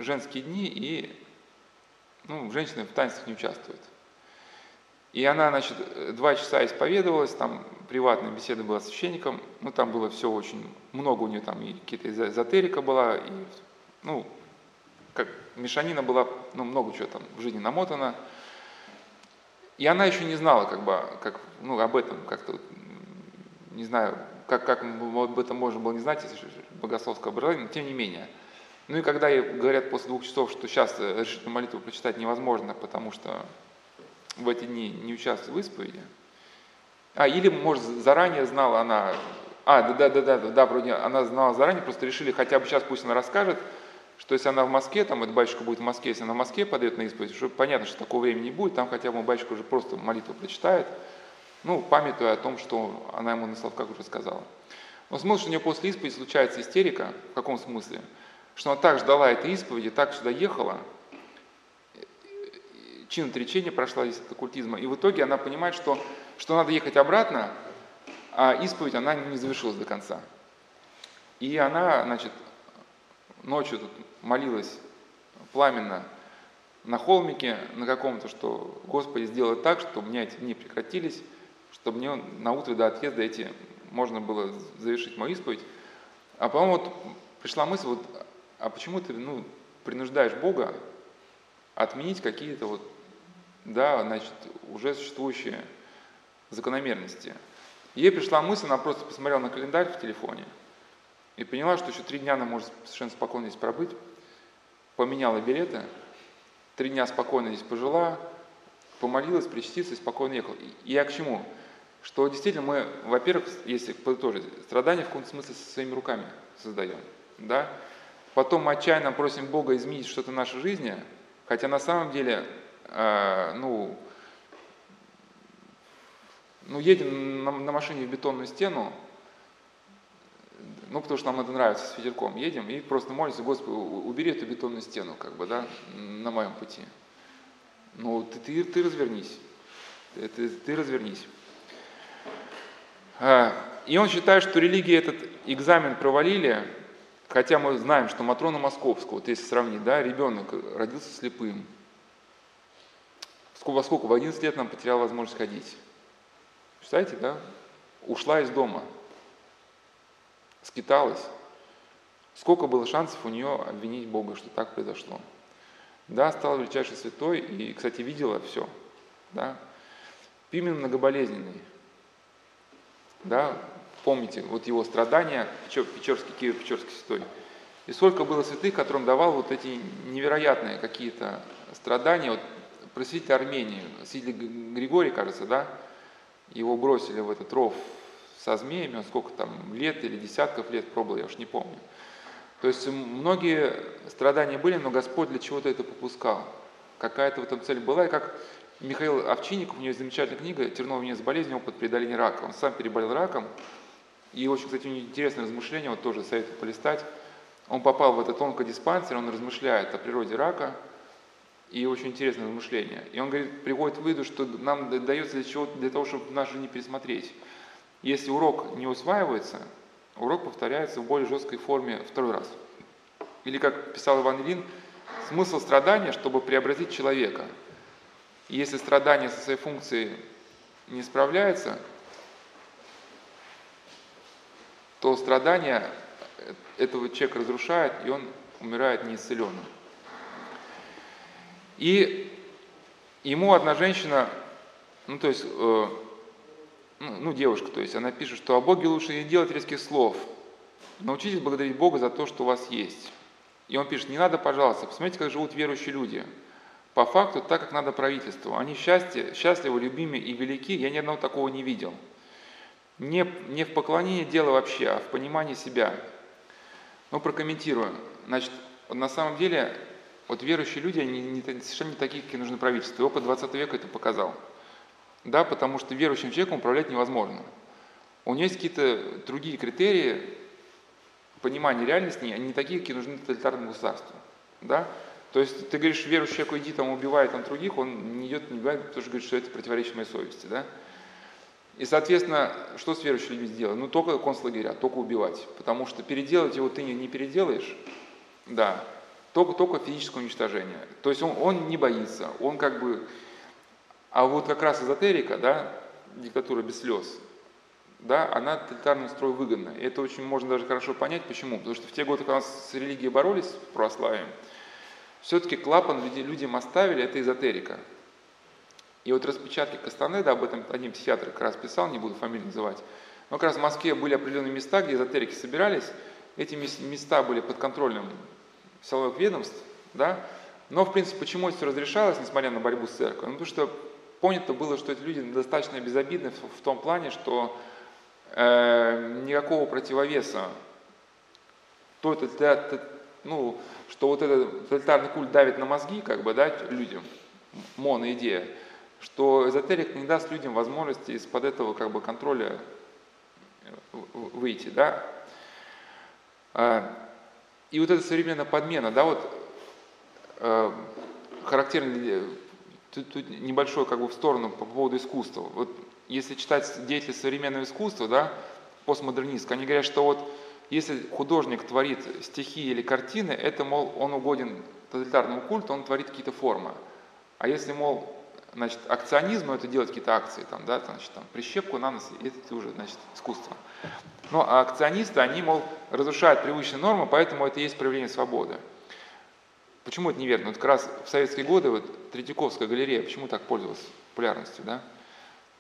женские дни, и ну, женщины в танцах не участвуют. И она, значит, два часа исповедовалась, там приватная беседа была с священником, ну там было все очень много у нее там, и какие-то эзотерика была, и, ну, как мешанина была, ну, много чего там в жизни намотано. И она еще не знала, как бы, как, ну, об этом как-то, не знаю, как, как об этом можно было не знать, если богословское образование, но тем не менее. Ну и когда ей говорят после двух часов, что сейчас решительную молитву прочитать невозможно, потому что в эти дни не участвовал в исповеди. А, или, может, заранее знала она, а, да, да, да, да, да, вроде она знала заранее, просто решили, хотя бы сейчас пусть она расскажет, что если она в Москве, там этот батюшка будет в Москве, если она в Москве подает на исповедь, что понятно, что такого времени не будет, там хотя бы батюшка уже просто молитву прочитает, ну, памятуя о том, что она ему на словках уже сказала. Но смысл, что у нее после исповеди случается истерика, в каком смысле? Что она так ждала этой исповеди, так сюда ехала, чин отречения прошла здесь от оккультизма. И в итоге она понимает, что что надо ехать обратно, а исповедь, она не завершилась до конца. И она, значит, ночью тут молилась пламенно на холмике, на каком-то, что Господи сделай так, чтобы у меня эти дни прекратились, чтобы мне на утро до отъезда эти можно было завершить мою исповедь. А потом вот пришла мысль, вот, а почему ты ну, принуждаешь Бога отменить какие-то вот, да, значит, уже существующие закономерности. Ей пришла мысль, она просто посмотрела на календарь в телефоне и поняла, что еще три дня она может совершенно спокойно здесь пробыть, поменяла билеты, три дня спокойно здесь пожила, помолилась, причастилась и спокойно ехала. И я к чему? Что действительно мы, во-первых, если подытожить, страдания в каком-то смысле своими руками создаем. Да? Потом мы отчаянно просим Бога изменить что-то в нашей жизни, хотя на самом деле, э, ну, ну, едем на, на машине в бетонную стену, ну, потому что нам это нравится, с ветерком едем, и просто молимся, Господи, убери эту бетонную стену, как бы, да, на моем пути. Ну, ты, ты, ты развернись, ты, ты, ты развернись. А, и он считает, что религии этот экзамен провалили, хотя мы знаем, что Матрона Московского, вот если сравнить, да, ребенок родился слепым, во сколько, в 11 лет нам потерял возможность ходить. Представляете, да? Ушла из дома, скиталась. Сколько было шансов у нее обвинить Бога, что так произошло. Да, стала величайшей святой и, кстати, видела все. Да. Пимен многоболезненный. Да, помните, вот его страдания, Печорский, Киев, Печорский святой. И сколько было святых, которым давал вот эти невероятные какие-то страдания. Вот просветитель Армении, святитель Григорий, кажется, да, его бросили в этот ров со змеями, он сколько там лет или десятков лет пробовал, я уж не помню. То есть многие страдания были, но Господь для чего-то это попускал. Какая-то в этом цель была, и как Михаил Овчинников, у него есть замечательная книга «Терновый венец болезни. Опыт преодоления рака». Он сам переболел раком, и очень, кстати, интересное размышление, вот тоже советую полистать. Он попал в этот онкодиспансер, он размышляет о природе рака, и очень интересное размышление. И он говорит, приводит к выводу, что нам дается для, чего, для того, чтобы нашу жизнь не пересмотреть. Если урок не усваивается, урок повторяется в более жесткой форме второй раз. Или, как писал Иван Ильин, смысл страдания, чтобы преобразить человека. Если страдание со своей функцией не справляется, то страдание этого человека разрушает, и он умирает неисцеленным. И ему одна женщина, ну то есть, э, ну, ну девушка, то есть она пишет, что о Боге лучше не делать резких слов. Научитесь благодарить Бога за то, что у вас есть. И он пишет, не надо, пожалуйста, посмотрите, как живут верующие люди. По факту, так как надо правительству. Они счастье, счастливы, любимы и велики, я ни одного такого не видел. Не, не в поклонении дела вообще, а в понимании себя. Ну, прокомментирую. Значит, на самом деле вот верующие люди, они не, совершенно не такие, какие нужны правительству. И опыт 20 века это показал. Да, потому что верующим человеком управлять невозможно. У него есть какие-то другие критерии понимания реальности, они не такие, какие нужны тоталитарному государству. Да? То есть ты говоришь, верующий человек, иди там убивай там других, он не идет, не убивает, потому что говорит, что это противоречит моей совести. Да? И, соответственно, что с верующими людьми сделать? Ну, только концлагеря, только убивать. Потому что переделать его ты не, переделаешь, да, только, только физическое уничтожение. То есть он, он не боится, он как бы... А вот как раз эзотерика, да, диктатура без слез, да, она тоталитарному строю выгодна. И это очень можно даже хорошо понять, почему. Потому что в те годы, когда у нас с религией боролись, с православием, все-таки клапан людям оставили, это эзотерика. И вот распечатки Кастанеда, об этом один психиатр как раз писал, не буду фамилию называть, но как раз в Москве были определенные места, где эзотерики собирались, эти места были под контролем силовых ведомств, да, но, в принципе, почему это все разрешалось, несмотря на борьбу с церковью? Ну, потому что понято было, что эти люди достаточно безобидны в, в том плане, что э, никакого противовеса то это, ну, что вот этот тоталитарный культ давит на мозги, как бы, да, людям, моноидея, что эзотерик не даст людям возможности из-под этого как бы контроля выйти, да. А, и вот эта современная подмена, да, вот э, характерный тут, тут небольшой как бы в сторону по поводу искусства. Вот если читать деятельность современного искусства, да, постмодернистка, они говорят, что вот если художник творит стихи или картины, это, мол, он угоден тоталитарному культу, он творит какие-то формы. А если, мол, значит, акционизм, ну, это делать какие-то акции, там, да, значит, там, прищепку на нос, это уже, значит, искусство. Но а акционисты, они, мол, разрушают привычные нормы, поэтому это и есть проявление свободы. Почему это неверно? Вот как раз в советские годы вот Третьяковская галерея, почему так пользовалась популярностью, да?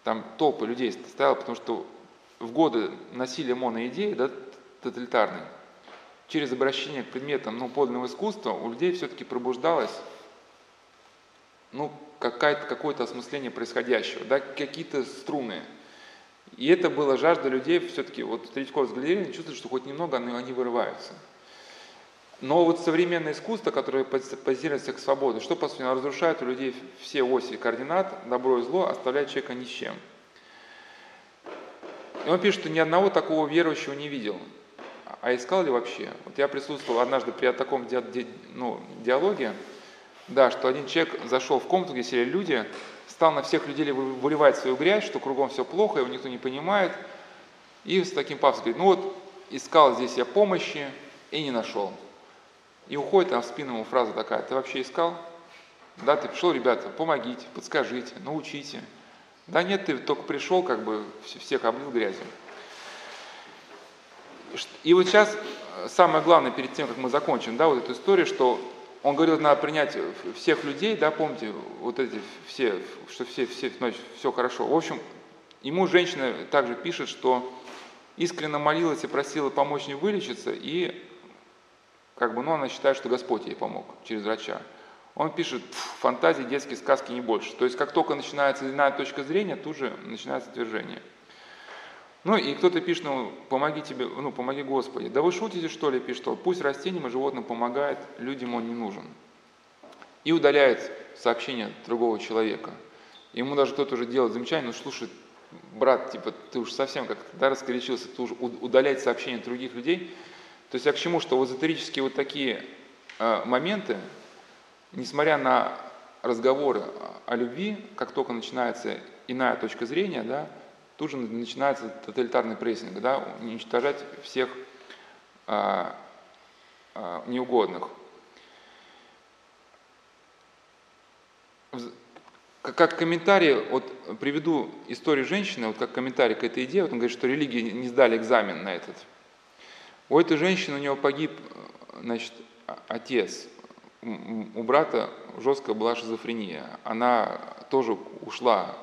Там толпы людей стояло, потому что в годы насилия моноидеи, да, тоталитарной, через обращение к предметам ну, подлинного искусства у людей все-таки пробуждалось ну, какое-то осмысление происходящего, да, какие-то струны. И это было жажда людей все-таки, вот Третьяков с галереей чувствуют, что хоть немного они, они вырываются. Но вот современное искусство, которое позируется к свободе, что по сути разрушает у людей все оси координат, добро и зло, оставляет человека ни с чем. И он пишет, что ни одного такого верующего не видел. А искал ли вообще? Вот я присутствовал однажды при таком ди, ди, ну, диалоге, да, что один человек зашел в комнату, где сидели люди, стал на всех людей выливать свою грязь, что кругом все плохо, его никто не понимает, и с таким пафосом говорит, ну вот, искал здесь я помощи и не нашел. И уходит, там в спину ему фраза такая, ты вообще искал? Да, ты пришел, ребята, помогите, подскажите, научите. Да нет, ты только пришел, как бы всех облил грязью. И вот сейчас самое главное, перед тем, как мы закончим, да, вот эту историю, что он говорил, надо принять всех людей, да, помните, вот эти все, что все, все, значит, все хорошо. В общем, ему женщина также пишет, что искренне молилась и просила помочь ей вылечиться, и как бы, ну, она считает, что Господь ей помог через врача. Он пишет, фантазии, детские сказки не больше. То есть, как только начинается иная точка зрения, тут же начинается отвержение. Ну и кто-то пишет, ну, помоги тебе, ну, помоги Господи. Да вы шутите, что ли, пишет. Пусть растениям и животным помогает, людям он не нужен. И удаляет сообщение другого человека. Ему даже кто-то уже делает замечание, ну, слушай, брат, типа, ты уж совсем как-то да, раскорячился, ты уже удалять сообщения других людей. То есть я к чему, что в эзотерические вот такие э, моменты, несмотря на разговоры о любви, как только начинается иная точка зрения, да, тут же начинается тоталитарный прессинг, да, уничтожать всех а, а, неугодных. Как комментарий, вот приведу историю женщины, вот как комментарий к этой идее, вот он говорит, что религии не сдали экзамен на этот. У этой женщины, у него погиб, значит, отец, у брата жесткая была шизофрения. Она тоже ушла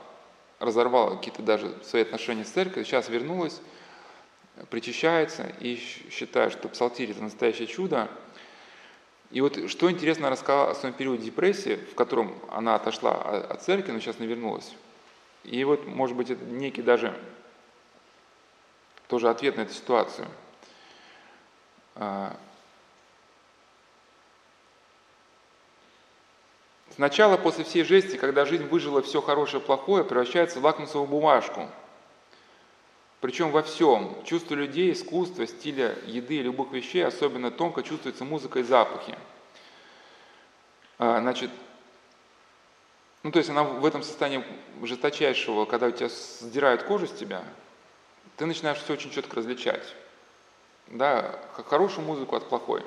разорвала какие-то даже свои отношения с церковью, сейчас вернулась, причащается и считает, что псалтирь – это настоящее чудо. И вот что интересно рассказала о своем периоде депрессии, в котором она отошла от церкви, но сейчас не вернулась. И вот, может быть, это некий даже тоже ответ на эту ситуацию. А, Сначала, после всей жести, когда жизнь выжила все хорошее и плохое, превращается в лакмусовую бумажку. Причем во всем. Чувство людей, искусства, стиля еды и любых вещей особенно тонко чувствуется музыка и запахи. А, значит, ну то есть она в этом состоянии жесточайшего, когда у тебя сдирают кожу с тебя, ты начинаешь все очень четко различать. Да, хорошую музыку от плохой.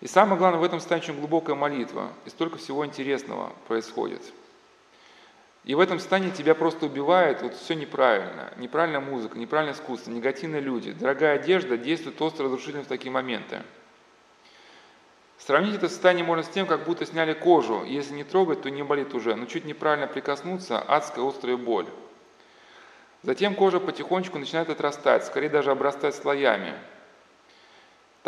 И самое главное, в этом состоянии глубокая молитва, и столько всего интересного происходит. И в этом состоянии тебя просто убивает вот все неправильно. Неправильная музыка, неправильное искусство, негативные люди. Дорогая одежда действует остро разрушительно в такие моменты. Сравнить это состояние можно с тем, как будто сняли кожу. Если не трогать, то не болит уже. Но чуть неправильно прикоснуться – адская острая боль. Затем кожа потихонечку начинает отрастать, скорее даже обрастать слоями –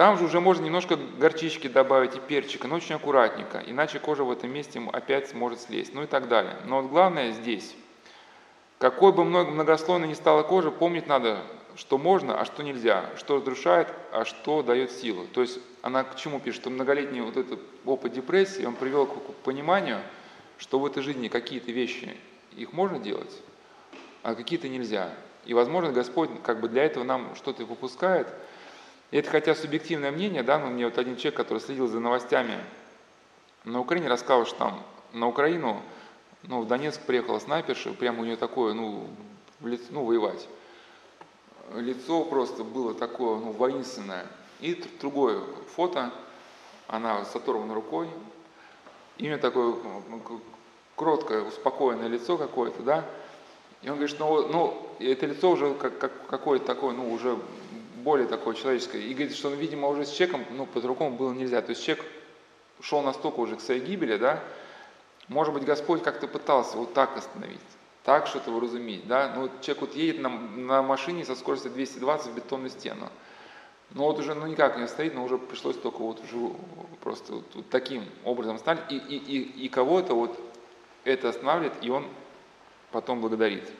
там же уже можно немножко горчички добавить и перчика, но очень аккуратненько, иначе кожа в этом месте опять может слезть, ну и так далее. Но вот главное здесь, какой бы многослойной ни стала кожа, помнить надо, что можно, а что нельзя, что разрушает, а что дает силу. То есть она к чему пишет, что многолетний вот этот опыт депрессии, он привел к пониманию, что в этой жизни какие-то вещи, их можно делать, а какие-то нельзя. И, возможно, Господь как бы для этого нам что-то выпускает – и это хотя субъективное мнение, да, но мне вот один человек, который следил за новостями на Украине, рассказал, что там на Украину Ну, в Донецк приехала снайперша, прямо у нее такое, ну, в лицо, ну, воевать. Лицо просто было такое, ну, воинственное. И другое фото, она с оторванной рукой, и у нее такое кроткое, успокоенное лицо какое-то, да. И он говорит, ну, ну, это лицо уже как, как, какое-то такое, ну, уже более такое человеческое. И говорит, что, ну, видимо, уже с человеком, ну, по-другому было нельзя. То есть человек шел настолько уже к своей гибели, да, может быть, Господь как-то пытался вот так остановить, так что-то вразумить, да, ну, вот человек вот едет на, на машине со скоростью 220 в бетонную стену, но вот уже, ну, никак не стоит, но уже пришлось только вот уже просто вот, вот таким образом стать, и, и, и, и кого-то вот это останавливает, и он потом благодарит.